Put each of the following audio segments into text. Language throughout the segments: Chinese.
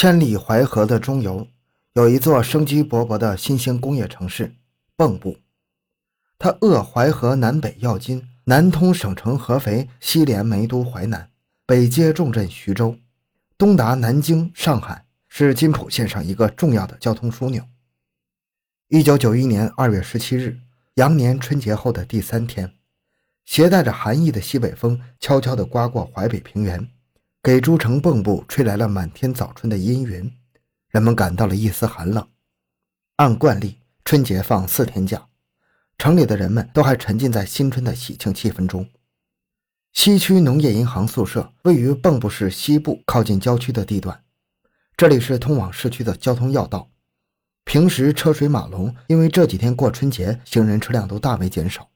千里淮河的中游，有一座生机勃勃的新兴工业城市——蚌埠。它扼淮河南北要津，南通省城合肥，西连煤都淮南，北接重镇徐州，东达南京、上海，是津浦线上一个重要的交通枢纽。一九九一年二月十七日，羊年春节后的第三天，携带着寒意的西北风悄悄地刮过淮北平原。给诸城蚌埠吹来了满天早春的阴云，人们感到了一丝寒冷。按惯例，春节放四天假，城里的人们都还沉浸在新春的喜庆气氛中。西区农业银行宿舍位于蚌埠市西部靠近郊区的地段，这里是通往市区的交通要道，平时车水马龙，因为这几天过春节，行人车辆都大为减少。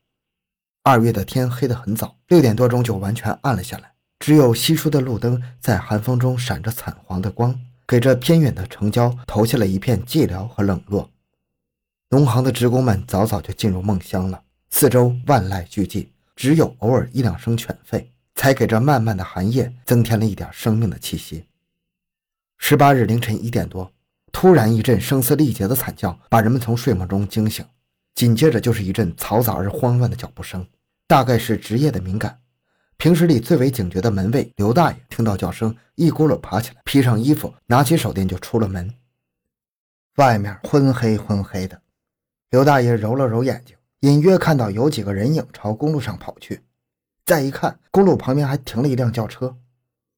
二月的天黑得很早，六点多钟就完全暗了下来。只有稀疏的路灯在寒风中闪着惨黄的光，给这偏远的城郊投下了一片寂寥和冷落。农行的职工们早早就进入梦乡了，四周万籁俱寂，只有偶尔一两声犬吠，才给这漫漫的寒夜增添了一点生命的气息。十八日凌晨一点多，突然一阵声嘶力竭的惨叫把人们从睡梦中惊醒，紧接着就是一阵嘈杂而慌乱的脚步声，大概是职业的敏感。平时里最为警觉的门卫刘大爷听到叫声，一咕噜爬起来，披上衣服，拿起手电就出了门。外面昏黑昏黑的，刘大爷揉了揉眼睛，隐约看到有几个人影朝公路上跑去。再一看，公路旁边还停了一辆轿车，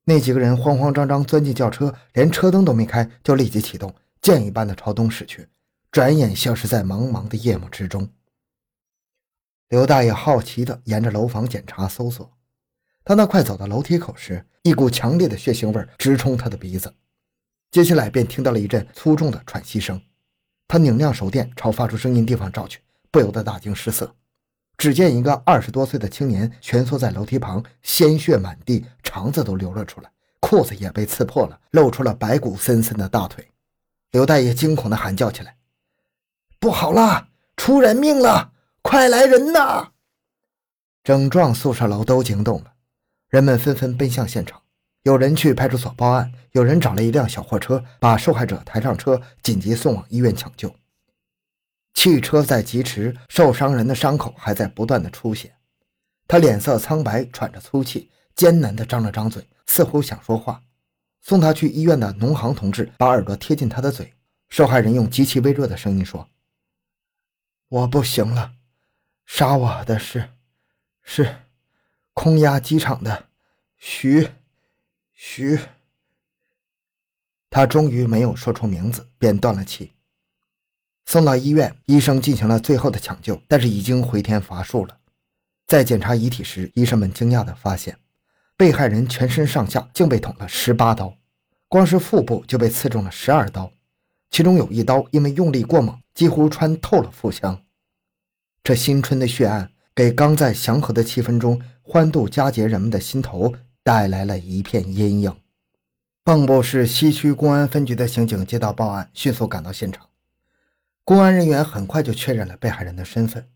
那几个人慌慌张张钻进轿车，连车灯都没开，就立即启动，箭一般的朝东驶去，转眼消失在茫茫的夜幕之中。刘大爷好奇地沿着楼房检查搜索。当他快走到楼梯口时，一股强烈的血腥味直冲他的鼻子，接下来便听到了一阵粗重的喘息声。他拧亮手电朝发出声音地方照去，不由得大惊失色。只见一个二十多岁的青年蜷缩在楼梯旁，鲜血满地，肠子都流了出来，裤子也被刺破了，露出了白骨森森的大腿。刘大爷惊恐地喊叫起来：“不好了，出人命了！快来人呐！”整幢宿舍楼都惊动了。人们纷纷奔向现场，有人去派出所报案，有人找了一辆小货车，把受害者抬上车，紧急送往医院抢救。汽车在疾驰，受伤人的伤口还在不断的出血，他脸色苍白，喘着粗气，艰难地张了张嘴，似乎想说话。送他去医院的农行同志把耳朵贴近他的嘴，受害人用极其微弱的声音说：“我不行了，杀我的是，是。”空压机场的徐徐，他终于没有说出名字，便断了气。送到医院，医生进行了最后的抢救，但是已经回天乏术了。在检查遗体时，医生们惊讶地发现，被害人全身上下竟被捅了十八刀，光是腹部就被刺中了十二刀，其中有一刀因为用力过猛，几乎穿透了腹腔。这新春的血案。给刚在祥和的气氛中欢度佳节人们的心头带来了一片阴影。蚌埠市西区公安分局的刑警接到报案，迅速赶到现场。公安人员很快就确认了被害人的身份。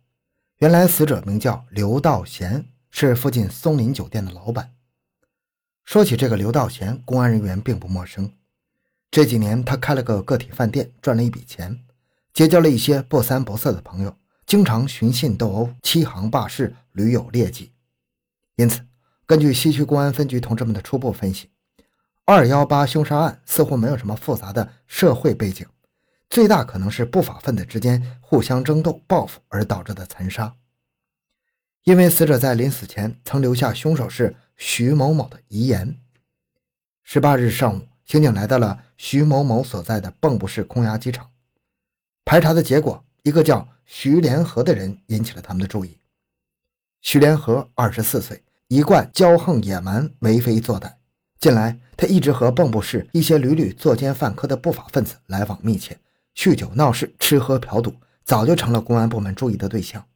原来死者名叫刘道贤，是附近松林酒店的老板。说起这个刘道贤，公安人员并不陌生。这几年，他开了个个体饭店，赚了一笔钱，结交了一些不三不四的朋友。经常寻衅斗殴、欺行霸市，屡有劣迹。因此，根据西区公安分局同志们的初步分析，二幺八凶杀案似乎没有什么复杂的社会背景，最大可能是不法分子之间互相争斗、报复而导致的残杀。因为死者在临死前曾留下凶手是徐某某的遗言。十八日上午，刑警来到了徐某某所在的蚌埠市空压机厂，排查的结果，一个叫。徐连河的人引起了他们的注意。徐连河二十四岁，一贯骄横野蛮、为非作歹。近来，他一直和蚌埠市一些屡屡作奸犯科的不法分子来往密切，酗酒闹事、吃喝嫖赌，早就成了公安部门注意的对象。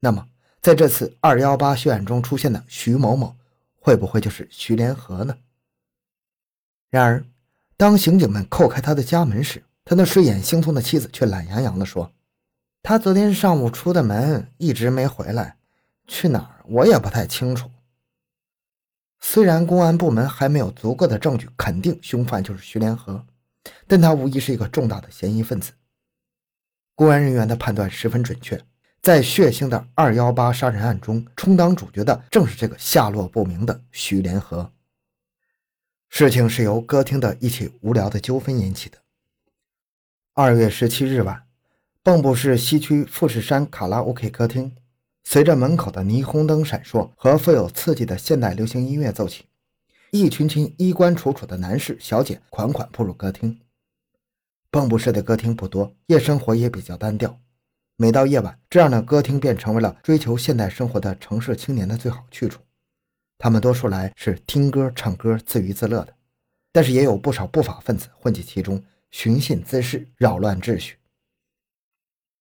那么，在这次二幺八血案中出现的徐某某，会不会就是徐连河呢？然而，当刑警们叩开他的家门时，他那睡眼惺忪的妻子却懒洋洋地说。他昨天上午出的门，一直没回来，去哪儿我也不太清楚。虽然公安部门还没有足够的证据肯定凶犯就是徐连河，但他无疑是一个重大的嫌疑分子。公安人员的判断十分准确，在血腥的二幺八杀人案中，充当主角的正是这个下落不明的徐连河。事情是由歌厅的一起无聊的纠纷引起的。二月十七日晚，蚌埠市西区富士山卡拉 OK 歌厅，随着门口的霓虹灯闪烁和富有刺激的现代流行音乐奏起，一群群衣冠楚楚的男士小姐款款步入歌厅。蚌埠市的歌厅不多，夜生活也比较单调。每到夜晚，这样的歌厅便成为了追求现代生活的城市青年的最好去处。他们多数来是听歌、唱歌、自娱自乐的，但是也有不少不法分子混迹其中，寻衅滋事，扰乱秩序。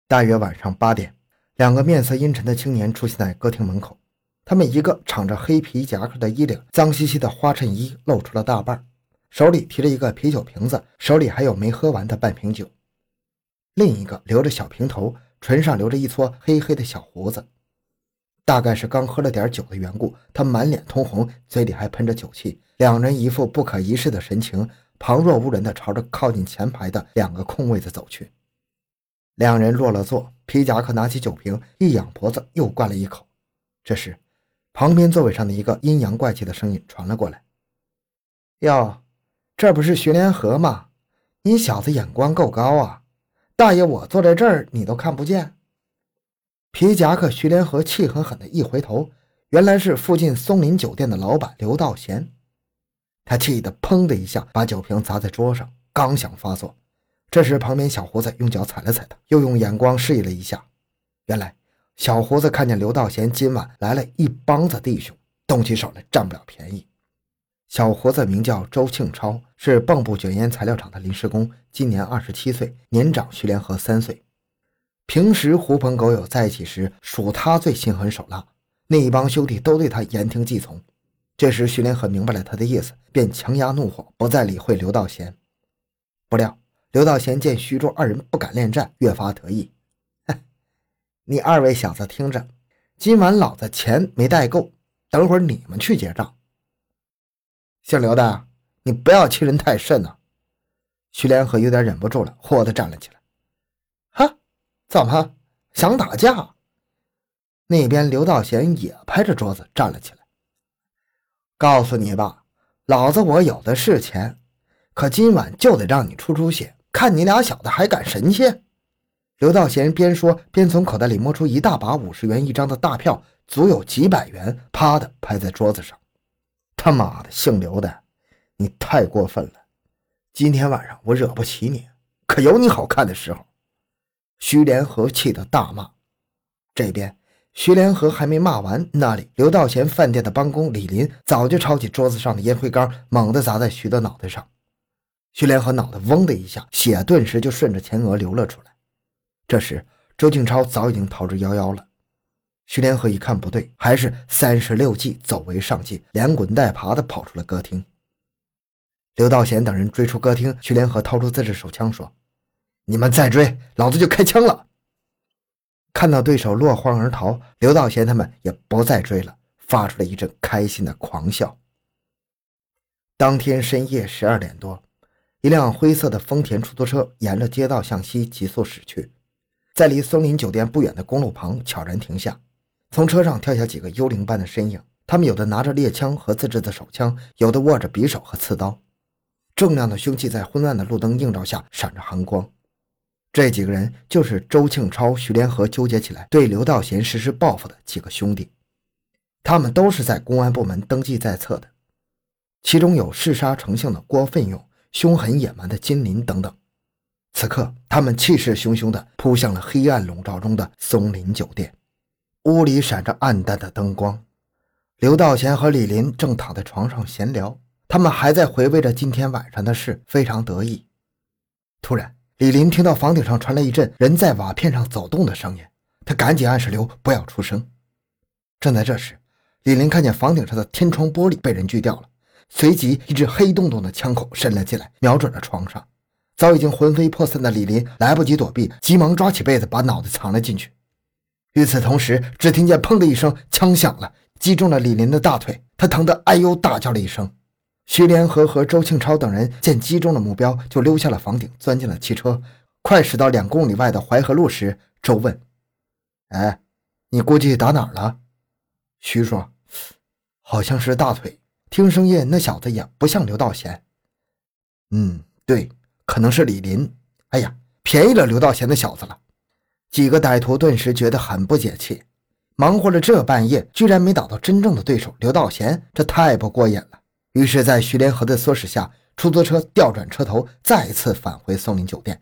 大约晚上八点，两个面色阴沉的青年出现在歌厅门口。他们一个敞着黑皮夹克的衣领，脏兮兮的花衬衣露出了大半。手里提着一个啤酒瓶子，手里还有没喝完的半瓶酒。另一个留着小平头，唇上留着一撮黑黑的小胡子，大概是刚喝了点酒的缘故，他满脸通红，嘴里还喷着酒气。两人一副不可一世的神情，旁若无人地朝着靠近前排的两个空位子走去。两人落了座，皮夹克拿起酒瓶，一仰脖子又灌了一口。这时，旁边座位上的一个阴阳怪气的声音传了过来：“哟。”这不是徐连河吗？你小子眼光够高啊！大爷，我坐在这儿，你都看不见。皮夹克徐连河气狠狠的一回头，原来是附近松林酒店的老板刘道贤。他气得砰的一下把酒瓶砸在桌上，刚想发作，这时旁边小胡子用脚踩了踩他，又用眼光示意了一下。原来小胡子看见刘道贤今晚来了一帮子弟兄，动起手来占不了便宜。小胡子名叫周庆超，是蚌埠卷烟材料厂的临时工，今年二十七岁，年长徐连河三岁。平时狐朋狗友在一起时，属他最心狠手辣，那一帮兄弟都对他言听计从。这时徐连河明白了他的意思，便强压怒火，不再理会刘道贤。不料刘道贤见徐州二人不敢恋战，越发得意：“，你二位小子听着，今晚老子钱没带够，等会儿你们去结账。”姓刘的，你不要欺人太甚呐！徐连河有点忍不住了，霍地站了起来。哈，怎么想打架？那边刘道贤也拍着桌子站了起来。告诉你吧，老子我有的是钱，可今晚就得让你出出血，看你俩小子还敢神气！刘道贤边说边从口袋里摸出一大把五十元一张的大票，足有几百元，啪的拍在桌子上。他妈的，姓刘的，你太过分了！今天晚上我惹不起你，可有你好看的时候。徐连河气得大骂。这边徐连河还没骂完，那里刘道贤饭店的帮工李林早就抄起桌子上的烟灰缸，猛地砸在徐的脑袋上。徐连河脑袋嗡的一下，血顿时就顺着前额流了出来。这时周静超早已经逃之夭夭了。徐连河一看不对，还是三十六计，走为上计，连滚带爬的跑出了歌厅。刘道贤等人追出歌厅，徐连河掏出自制手枪说：“你们再追，老子就开枪了。”看到对手落荒而逃，刘道贤他们也不再追了，发出了一阵开心的狂笑。当天深夜十二点多，一辆灰色的丰田出租车沿着街道向西急速驶去，在离松林酒店不远的公路旁悄然停下。从车上跳下几个幽灵般的身影，他们有的拿着猎枪和自制的手枪，有的握着匕首和刺刀，重量的凶器在昏暗的路灯映照下闪着寒光。这几个人就是周庆超、徐连河纠结起来对刘道贤实施报复的几个兄弟，他们都是在公安部门登记在册的，其中有嗜杀成性的郭奋勇、凶狠野蛮的金林等等。此刻，他们气势汹汹地扑向了黑暗笼罩中的松林酒店。屋里闪着暗淡的灯光，刘道贤和李林正躺在床上闲聊，他们还在回味着今天晚上的事，非常得意。突然，李林听到房顶上传来一阵人在瓦片上走动的声音，他赶紧暗示刘不要出声。正在这时，李林看见房顶上的天窗玻璃被人锯掉了，随即一支黑洞洞的枪口伸了进来，瞄准了床上。早已经魂飞魄散的李林来不及躲避，急忙抓起被子把脑袋藏了进去。与此同时，只听见“砰”的一声，枪响了，击中了李林的大腿，他疼得哎呦大叫了一声。徐连河和周庆超等人见击中了目标，就溜下了房顶，钻进了汽车。快驶到两公里外的淮河路时，周问：“哎，你估计打哪儿了？”徐说：“好像是大腿。听声音，那小子也不像刘道贤。”“嗯，对，可能是李林。”“哎呀，便宜了刘道贤那小子了。”几个歹徒顿时觉得很不解气，忙活了这半夜，居然没打到真正的对手刘道贤，这太不过瘾了。于是，在徐连河的唆使下，出租车调转车头，再次返回松林酒店。